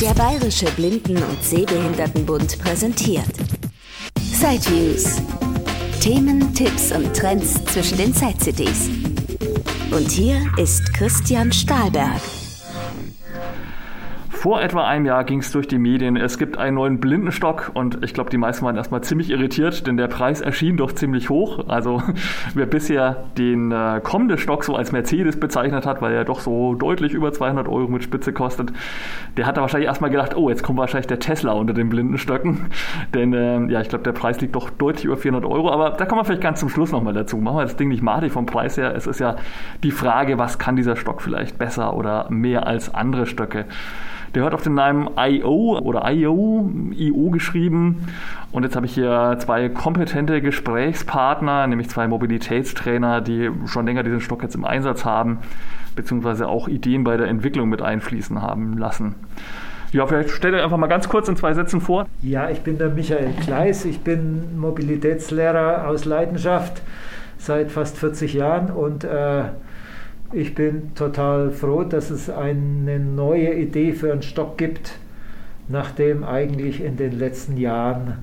Der Bayerische Blinden- und Sehbehindertenbund präsentiert Sideviews. Themen, Tipps und Trends zwischen den Side-CDs. Und hier ist Christian Stahlberg. Vor etwa einem Jahr ging es durch die Medien. Es gibt einen neuen Blindenstock und ich glaube, die meisten waren erstmal ziemlich irritiert, denn der Preis erschien doch ziemlich hoch. Also wer bisher den äh, kommenden Stock so als Mercedes bezeichnet hat, weil er doch so deutlich über 200 Euro mit Spitze kostet, der hat da wahrscheinlich erstmal gedacht, oh, jetzt kommt wahrscheinlich der Tesla unter den Blindenstöcken. Denn äh, ja, ich glaube, der Preis liegt doch deutlich über 400 Euro. Aber da kommen wir vielleicht ganz zum Schluss nochmal dazu. Machen wir das Ding nicht madig vom Preis her. Es ist ja die Frage, was kann dieser Stock vielleicht besser oder mehr als andere Stöcke. Der hört auf den Namen IO oder IO, IO geschrieben. Und jetzt habe ich hier zwei kompetente Gesprächspartner, nämlich zwei Mobilitätstrainer, die schon länger diesen Stock jetzt im Einsatz haben, beziehungsweise auch Ideen bei der Entwicklung mit einfließen haben lassen. Ja, vielleicht stell dir einfach mal ganz kurz in zwei Sätzen vor. Ja, ich bin der Michael Kleis, ich bin Mobilitätslehrer aus Leidenschaft seit fast 40 Jahren und äh, ich bin total froh, dass es eine neue Idee für einen Stock gibt, nachdem eigentlich in den letzten Jahren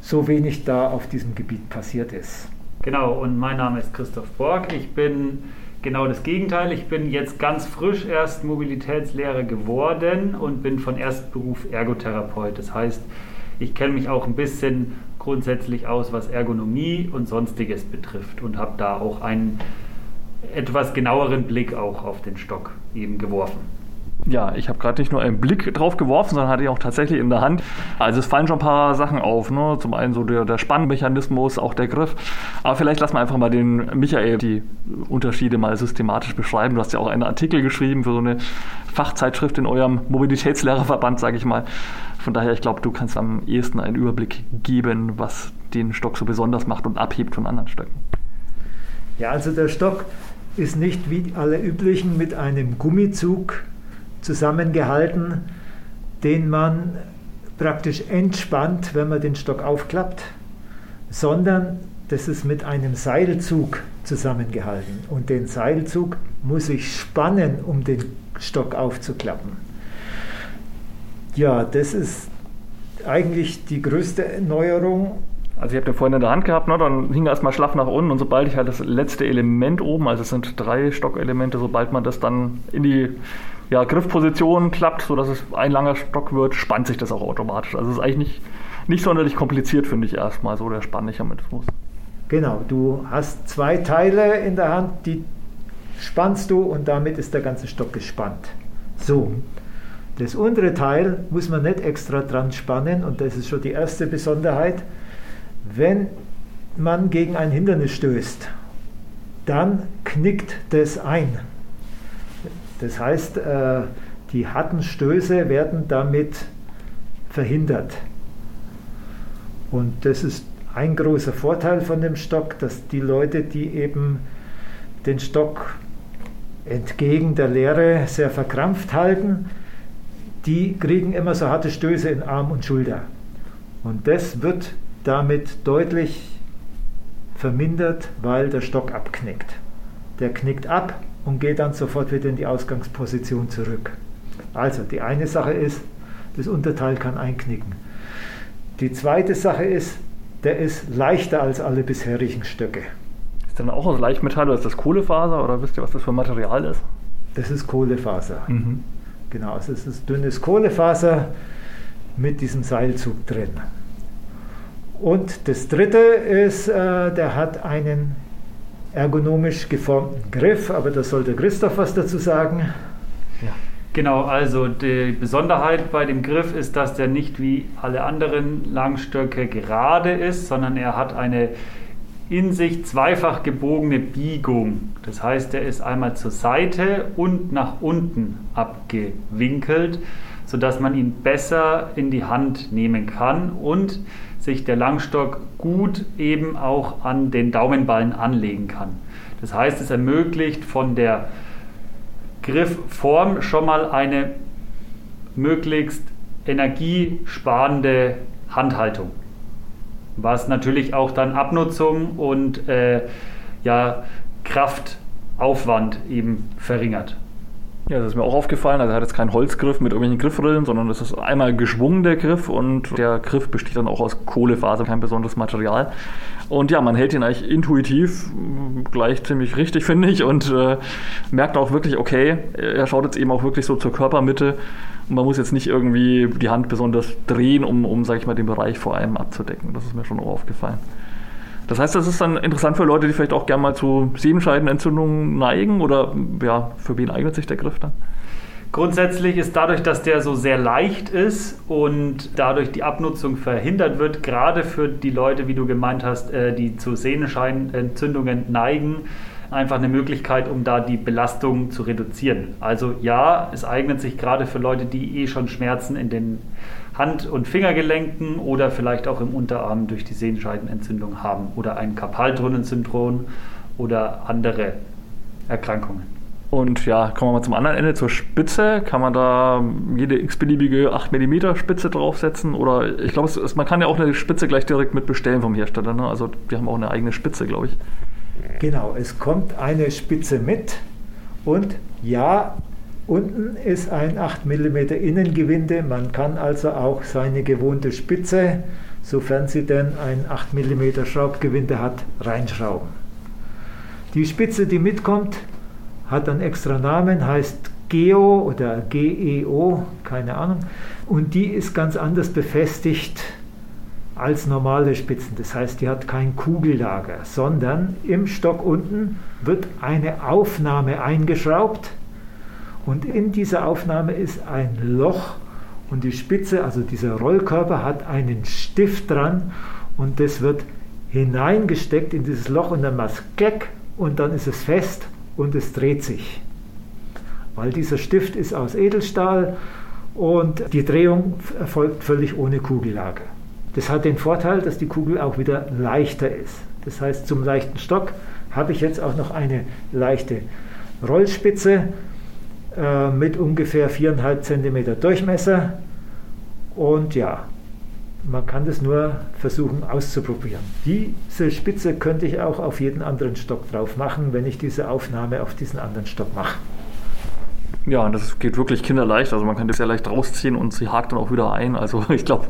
so wenig da auf diesem Gebiet passiert ist. Genau, und mein Name ist Christoph Borg. Ich bin genau das Gegenteil. Ich bin jetzt ganz frisch erst Mobilitätslehrer geworden und bin von Erstberuf Ergotherapeut. Das heißt, ich kenne mich auch ein bisschen grundsätzlich aus, was Ergonomie und sonstiges betrifft und habe da auch einen etwas genaueren Blick auch auf den Stock eben geworfen. Ja, ich habe gerade nicht nur einen Blick drauf geworfen, sondern hatte ihn auch tatsächlich in der Hand. Also es fallen schon ein paar Sachen auf. Ne? Zum einen so der, der Spannmechanismus, auch der Griff. Aber vielleicht lassen wir einfach mal den Michael die Unterschiede mal systematisch beschreiben. Du hast ja auch einen Artikel geschrieben für so eine Fachzeitschrift in eurem Mobilitätslehrerverband, sage ich mal. Von daher, ich glaube, du kannst am ehesten einen Überblick geben, was den Stock so besonders macht und abhebt von anderen Stöcken. Ja, also der Stock ist nicht wie alle üblichen mit einem Gummizug zusammengehalten, den man praktisch entspannt, wenn man den Stock aufklappt, sondern das ist mit einem Seilzug zusammengehalten. Und den Seilzug muss ich spannen, um den Stock aufzuklappen. Ja, das ist eigentlich die größte Neuerung also ich habe den vorhin in der Hand gehabt, ne, dann hing er erstmal schlaff nach unten und sobald ich halt das letzte Element oben, also es sind drei Stockelemente, sobald man das dann in die ja, Griffposition klappt, sodass es ein langer Stock wird, spannt sich das auch automatisch. Also es ist eigentlich nicht, nicht sonderlich kompliziert, finde ich erstmal, so der Spannmechanismus. Genau, du hast zwei Teile in der Hand, die spannst du und damit ist der ganze Stock gespannt. So, das untere Teil muss man nicht extra dran spannen und das ist schon die erste Besonderheit wenn man gegen ein Hindernis stößt, dann knickt das ein. Das heißt, äh, die harten Stöße werden damit verhindert. Und das ist ein großer Vorteil von dem Stock, dass die Leute, die eben den Stock entgegen der Lehre sehr verkrampft halten, die kriegen immer so harte Stöße in Arm und Schulter. Und das wird damit deutlich vermindert, weil der Stock abknickt. Der knickt ab und geht dann sofort wieder in die Ausgangsposition zurück. Also die eine Sache ist, das Unterteil kann einknicken. Die zweite Sache ist, der ist leichter als alle bisherigen Stöcke. Ist dann auch aus Leichtmetall oder ist das Kohlefaser oder wisst ihr, was das für Material ist? Das ist Kohlefaser. Mhm. Genau, also es ist dünnes Kohlefaser mit diesem Seilzug drin. Und das dritte ist, äh, der hat einen ergonomisch geformten Griff, aber da sollte Christoph was dazu sagen. Ja. Genau, also die Besonderheit bei dem Griff ist, dass der nicht wie alle anderen Langstöcke gerade ist, sondern er hat eine in sich zweifach gebogene Biegung. Das heißt, er ist einmal zur Seite und nach unten abgewinkelt, sodass man ihn besser in die Hand nehmen kann und sich der Langstock gut eben auch an den Daumenballen anlegen kann. Das heißt, es ermöglicht von der Griffform schon mal eine möglichst energiesparende Handhaltung, was natürlich auch dann Abnutzung und äh, ja, Kraftaufwand eben verringert. Ja, das ist mir auch aufgefallen. Also er hat jetzt keinen Holzgriff mit irgendwelchen Griffrillen, sondern das ist einmal geschwungen, der Griff. Und der Griff besteht dann auch aus Kohlefaser, kein besonderes Material. Und ja, man hält ihn eigentlich intuitiv gleich ziemlich richtig, finde ich. Und äh, merkt auch wirklich, okay, er schaut jetzt eben auch wirklich so zur Körpermitte. Und man muss jetzt nicht irgendwie die Hand besonders drehen, um, um sag ich mal, den Bereich vor allem abzudecken. Das ist mir schon auch aufgefallen. Das heißt, das ist dann interessant für Leute, die vielleicht auch gerne mal zu Sehenscheidenentzündungen neigen oder ja, für wen eignet sich der Griff dann? Grundsätzlich ist dadurch, dass der so sehr leicht ist und dadurch die Abnutzung verhindert wird, gerade für die Leute, wie du gemeint hast, äh, die zu Sehnenscheinentzündungen neigen, einfach eine Möglichkeit, um da die Belastung zu reduzieren. Also ja, es eignet sich gerade für Leute, die eh schon Schmerzen in den Hand- und Fingergelenken oder vielleicht auch im Unterarm durch die Sehenscheidenentzündung haben oder ein Karpaltunnelsyndrom oder andere Erkrankungen. Und ja, kommen wir mal zum anderen Ende, zur Spitze. Kann man da jede x-beliebige 8 mm Spitze draufsetzen? Oder ich glaube, man kann ja auch eine Spitze gleich direkt mit bestellen vom Hersteller. Ne? Also die haben auch eine eigene Spitze, glaube ich. Genau, es kommt eine Spitze mit. Und ja, Unten ist ein 8 mm Innengewinde. Man kann also auch seine gewohnte Spitze, sofern sie denn ein 8 mm Schraubgewinde hat, reinschrauben. Die Spitze, die mitkommt, hat einen extra Namen, heißt Geo oder GEO, keine Ahnung. Und die ist ganz anders befestigt als normale Spitzen. Das heißt, die hat kein Kugellager, sondern im Stock unten wird eine Aufnahme eingeschraubt und in dieser Aufnahme ist ein Loch und die Spitze, also dieser Rollkörper, hat einen Stift dran und das wird hineingesteckt in dieses Loch und dann macht es Kleck und dann ist es fest und es dreht sich. Weil dieser Stift ist aus Edelstahl und die Drehung erfolgt völlig ohne Kugellager. Das hat den Vorteil, dass die Kugel auch wieder leichter ist. Das heißt, zum leichten Stock habe ich jetzt auch noch eine leichte Rollspitze äh, mit ungefähr 4,5 cm Durchmesser. Und ja, man kann das nur versuchen auszuprobieren. Diese Spitze könnte ich auch auf jeden anderen Stock drauf machen, wenn ich diese Aufnahme auf diesen anderen Stock mache. Ja, und das geht wirklich kinderleicht. Also man kann das sehr leicht rausziehen und sie hakt dann auch wieder ein. Also ich glaube,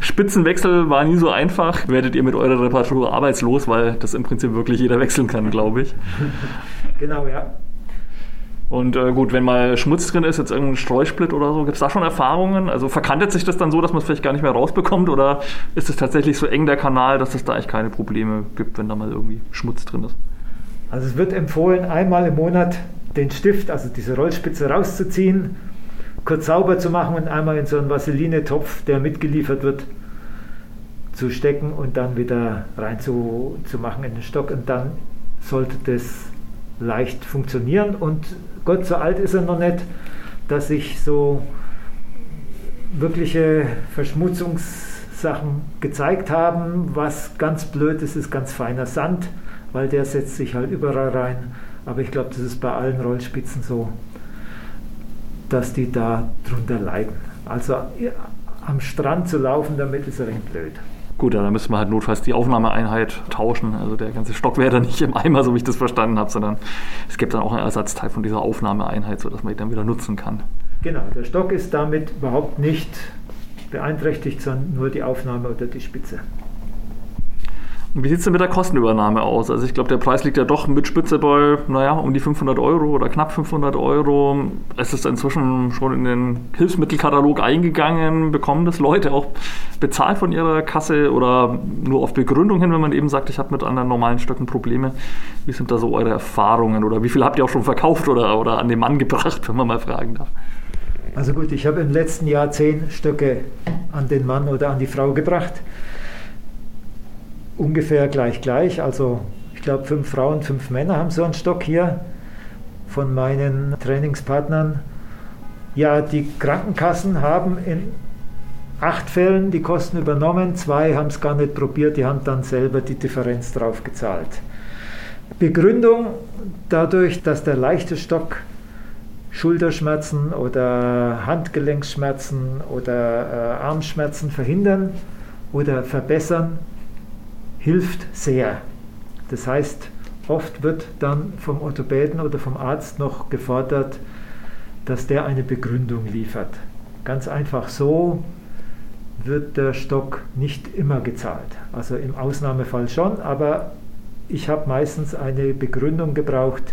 Spitzenwechsel war nie so einfach. Werdet ihr mit eurer Reparatur arbeitslos, weil das im Prinzip wirklich jeder wechseln kann, glaube ich. genau, ja. Und äh, gut, wenn mal Schmutz drin ist, jetzt irgendein Streusplit oder so, gibt es da schon Erfahrungen? Also verkantet sich das dann so, dass man es vielleicht gar nicht mehr rausbekommt? Oder ist es tatsächlich so eng der Kanal, dass es da eigentlich keine Probleme gibt, wenn da mal irgendwie Schmutz drin ist? Also es wird empfohlen, einmal im Monat den Stift, also diese Rollspitze rauszuziehen, kurz sauber zu machen und einmal in so einen Vaseline-Topf, der mitgeliefert wird, zu stecken und dann wieder reinzumachen in den Stock. Und dann sollte das leicht funktionieren und Gott, so alt ist er noch nicht, dass sich so wirkliche Verschmutzungssachen gezeigt haben. Was ganz blöd ist, ist ganz feiner Sand, weil der setzt sich halt überall rein. Aber ich glaube, das ist bei allen Rollspitzen so, dass die da drunter leiden. Also am Strand zu laufen damit ist ein blöd. Gut, dann müssen wir halt notfalls die Aufnahmeeinheit tauschen. Also der ganze Stock wäre dann nicht im Eimer, so wie ich das verstanden habe, sondern es gibt dann auch einen Ersatzteil von dieser Aufnahmeeinheit, sodass man ihn dann wieder nutzen kann. Genau, der Stock ist damit überhaupt nicht beeinträchtigt, sondern nur die Aufnahme oder die Spitze. Wie sieht es denn mit der Kostenübernahme aus? Also ich glaube, der Preis liegt ja doch mit Spitze bei, naja, um die 500 Euro oder knapp 500 Euro. Es ist inzwischen schon in den Hilfsmittelkatalog eingegangen. Bekommen das Leute auch bezahlt von ihrer Kasse oder nur auf Begründung hin, wenn man eben sagt, ich habe mit anderen normalen Stöcken Probleme? Wie sind da so eure Erfahrungen oder wie viel habt ihr auch schon verkauft oder, oder an den Mann gebracht, wenn man mal fragen darf? Also gut, ich habe im letzten Jahr zehn Stöcke an den Mann oder an die Frau gebracht ungefähr gleich gleich. Also ich glaube, fünf Frauen, fünf Männer haben so einen Stock hier von meinen Trainingspartnern. Ja, die Krankenkassen haben in acht Fällen die Kosten übernommen, zwei haben es gar nicht probiert, die haben dann selber die Differenz drauf gezahlt. Begründung dadurch, dass der leichte Stock Schulterschmerzen oder Handgelenksschmerzen oder äh, Armschmerzen verhindern oder verbessern, hilft sehr. Das heißt, oft wird dann vom Orthopäden oder vom Arzt noch gefordert, dass der eine Begründung liefert. Ganz einfach so wird der Stock nicht immer gezahlt. Also im Ausnahmefall schon, aber ich habe meistens eine Begründung gebraucht,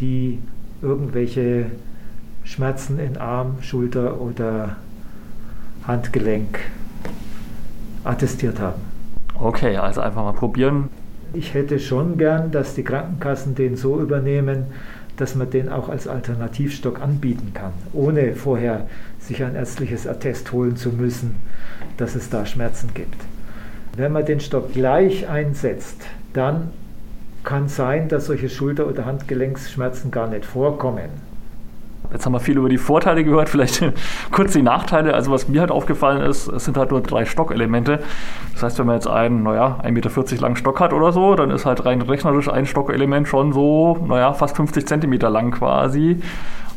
die irgendwelche Schmerzen in Arm, Schulter oder Handgelenk attestiert haben. Okay, also einfach mal probieren. Ich hätte schon gern, dass die Krankenkassen den so übernehmen, dass man den auch als Alternativstock anbieten kann, ohne vorher sich ein ärztliches Attest holen zu müssen, dass es da Schmerzen gibt. Wenn man den Stock gleich einsetzt, dann kann sein, dass solche Schulter- oder Handgelenksschmerzen gar nicht vorkommen. Jetzt haben wir viel über die Vorteile gehört, vielleicht kurz die Nachteile. Also was mir halt aufgefallen ist, es sind halt nur drei Stockelemente. Das heißt, wenn man jetzt einen, naja, 1,40 Meter langen Stock hat oder so, dann ist halt rein rechnerisch ein Stockelement schon so, naja, fast 50 Zentimeter lang quasi.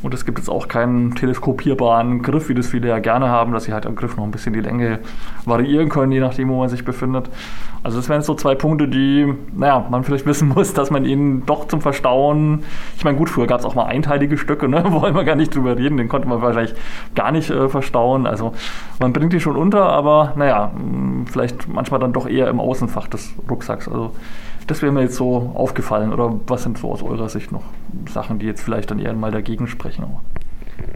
Und es gibt jetzt auch keinen teleskopierbaren Griff, wie das viele ja gerne haben, dass sie halt am Griff noch ein bisschen die Länge variieren können, je nachdem, wo man sich befindet. Also das wären so zwei Punkte, die, naja, man vielleicht wissen muss, dass man ihnen doch zum Verstauen, ich meine, gut, früher gab es auch mal einteilige Stöcke, ne? wollen wir gar nicht drüber reden, den konnte man wahrscheinlich gar nicht äh, verstauen. Also man bringt die schon unter, aber naja, vielleicht manchmal dann doch eher im Außenfach des Rucksacks. Also das wäre mir jetzt so aufgefallen. Oder was sind so aus eurer Sicht noch Sachen, die jetzt vielleicht dann eher mal dagegen sprechen?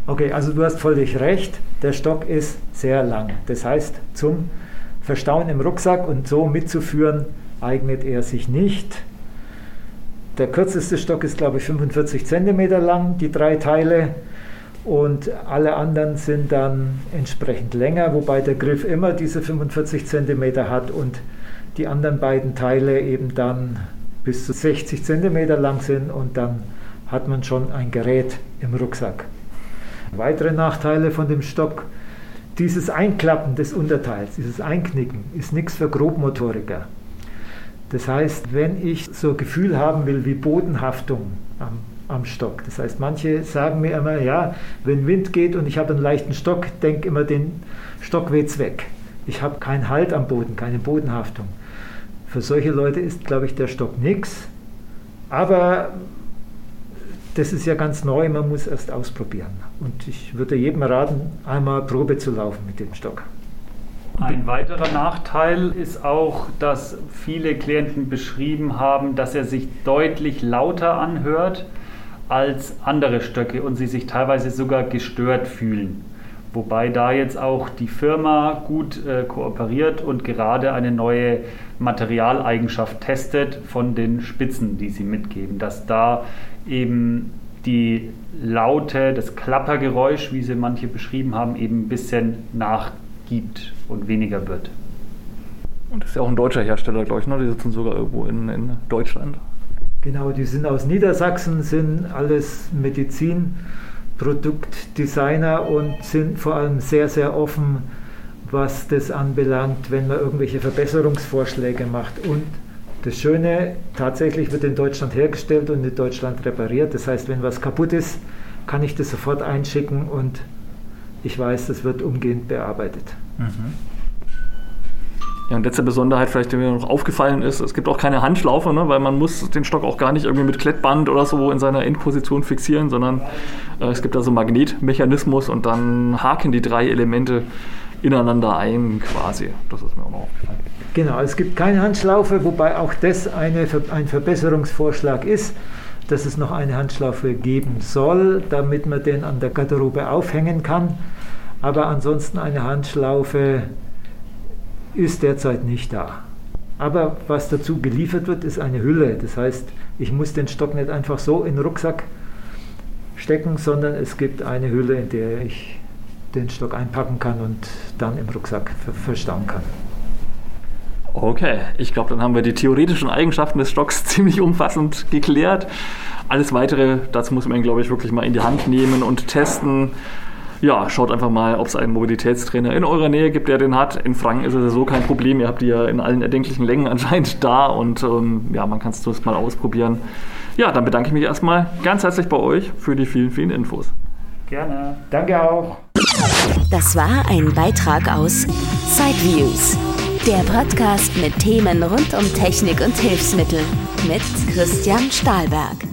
Okay, also du hast völlig recht. Der Stock ist sehr lang. Das heißt, zum Verstauen im Rucksack und so mitzuführen, eignet er sich nicht. Der kürzeste Stock ist, glaube ich, 45 cm lang, die drei Teile. Und alle anderen sind dann entsprechend länger, wobei der Griff immer diese 45 cm hat und die anderen beiden Teile eben dann bis zu 60 cm lang sind und dann hat man schon ein Gerät im Rucksack. Weitere Nachteile von dem Stock, dieses Einklappen des Unterteils, dieses Einknicken, ist nichts für Grobmotoriker. Das heißt, wenn ich so ein Gefühl haben will wie Bodenhaftung am, am Stock, das heißt, manche sagen mir immer, ja, wenn Wind geht und ich habe einen leichten Stock, denk immer, den Stock weht's weg. Ich habe keinen Halt am Boden, keine Bodenhaftung. Für solche Leute ist, glaube ich, der Stock nichts. Aber das ist ja ganz neu, man muss erst ausprobieren. Und ich würde jedem raten, einmal Probe zu laufen mit dem Stock. Ein weiterer Nachteil ist auch, dass viele Klienten beschrieben haben, dass er sich deutlich lauter anhört als andere Stöcke und sie sich teilweise sogar gestört fühlen. Wobei da jetzt auch die Firma gut äh, kooperiert und gerade eine neue Materialeigenschaft testet von den Spitzen, die sie mitgeben, dass da eben die Laute, das Klappergeräusch, wie sie manche beschrieben haben, eben ein bisschen nachgibt und weniger wird. Und das ist ja auch ein deutscher Hersteller, glaube ich, ne? die sitzen sogar irgendwo in, in Deutschland. Genau, die sind aus Niedersachsen, sind alles Medizin. Produktdesigner und sind vor allem sehr, sehr offen, was das anbelangt, wenn man irgendwelche Verbesserungsvorschläge macht. Und das Schöne, tatsächlich wird in Deutschland hergestellt und in Deutschland repariert. Das heißt, wenn was kaputt ist, kann ich das sofort einschicken und ich weiß, das wird umgehend bearbeitet. Mhm. Ja, und letzte Besonderheit vielleicht, die mir noch aufgefallen ist, es gibt auch keine Handschlaufe, ne, weil man muss den Stock auch gar nicht irgendwie mit Klettband oder so in seiner Endposition fixieren, sondern äh, es gibt da so einen Magnetmechanismus und dann haken die drei Elemente ineinander ein quasi. Das ist mir auch noch aufgefallen. Genau, es gibt keine Handschlaufe, wobei auch das eine, ein Verbesserungsvorschlag ist, dass es noch eine Handschlaufe geben soll, damit man den an der Garderobe aufhängen kann. Aber ansonsten eine Handschlaufe ist derzeit nicht da. Aber was dazu geliefert wird, ist eine Hülle. Das heißt, ich muss den Stock nicht einfach so in den Rucksack stecken, sondern es gibt eine Hülle, in der ich den Stock einpacken kann und dann im Rucksack verstauen kann. Okay, ich glaube, dann haben wir die theoretischen Eigenschaften des Stocks ziemlich umfassend geklärt. Alles weitere, dazu muss man, glaube ich, wirklich mal in die Hand nehmen und testen ja, schaut einfach mal, ob es einen Mobilitätstrainer in eurer Nähe gibt, der den hat. In Franken ist es so kein Problem. Ihr habt die ja in allen erdenklichen Längen anscheinend da und ähm, ja, man kann es zumindest mal ausprobieren. Ja, dann bedanke ich mich erstmal ganz herzlich bei euch für die vielen, vielen Infos. Gerne. Danke auch. Das war ein Beitrag aus Sideviews, der Podcast mit Themen rund um Technik und Hilfsmittel mit Christian Stahlberg.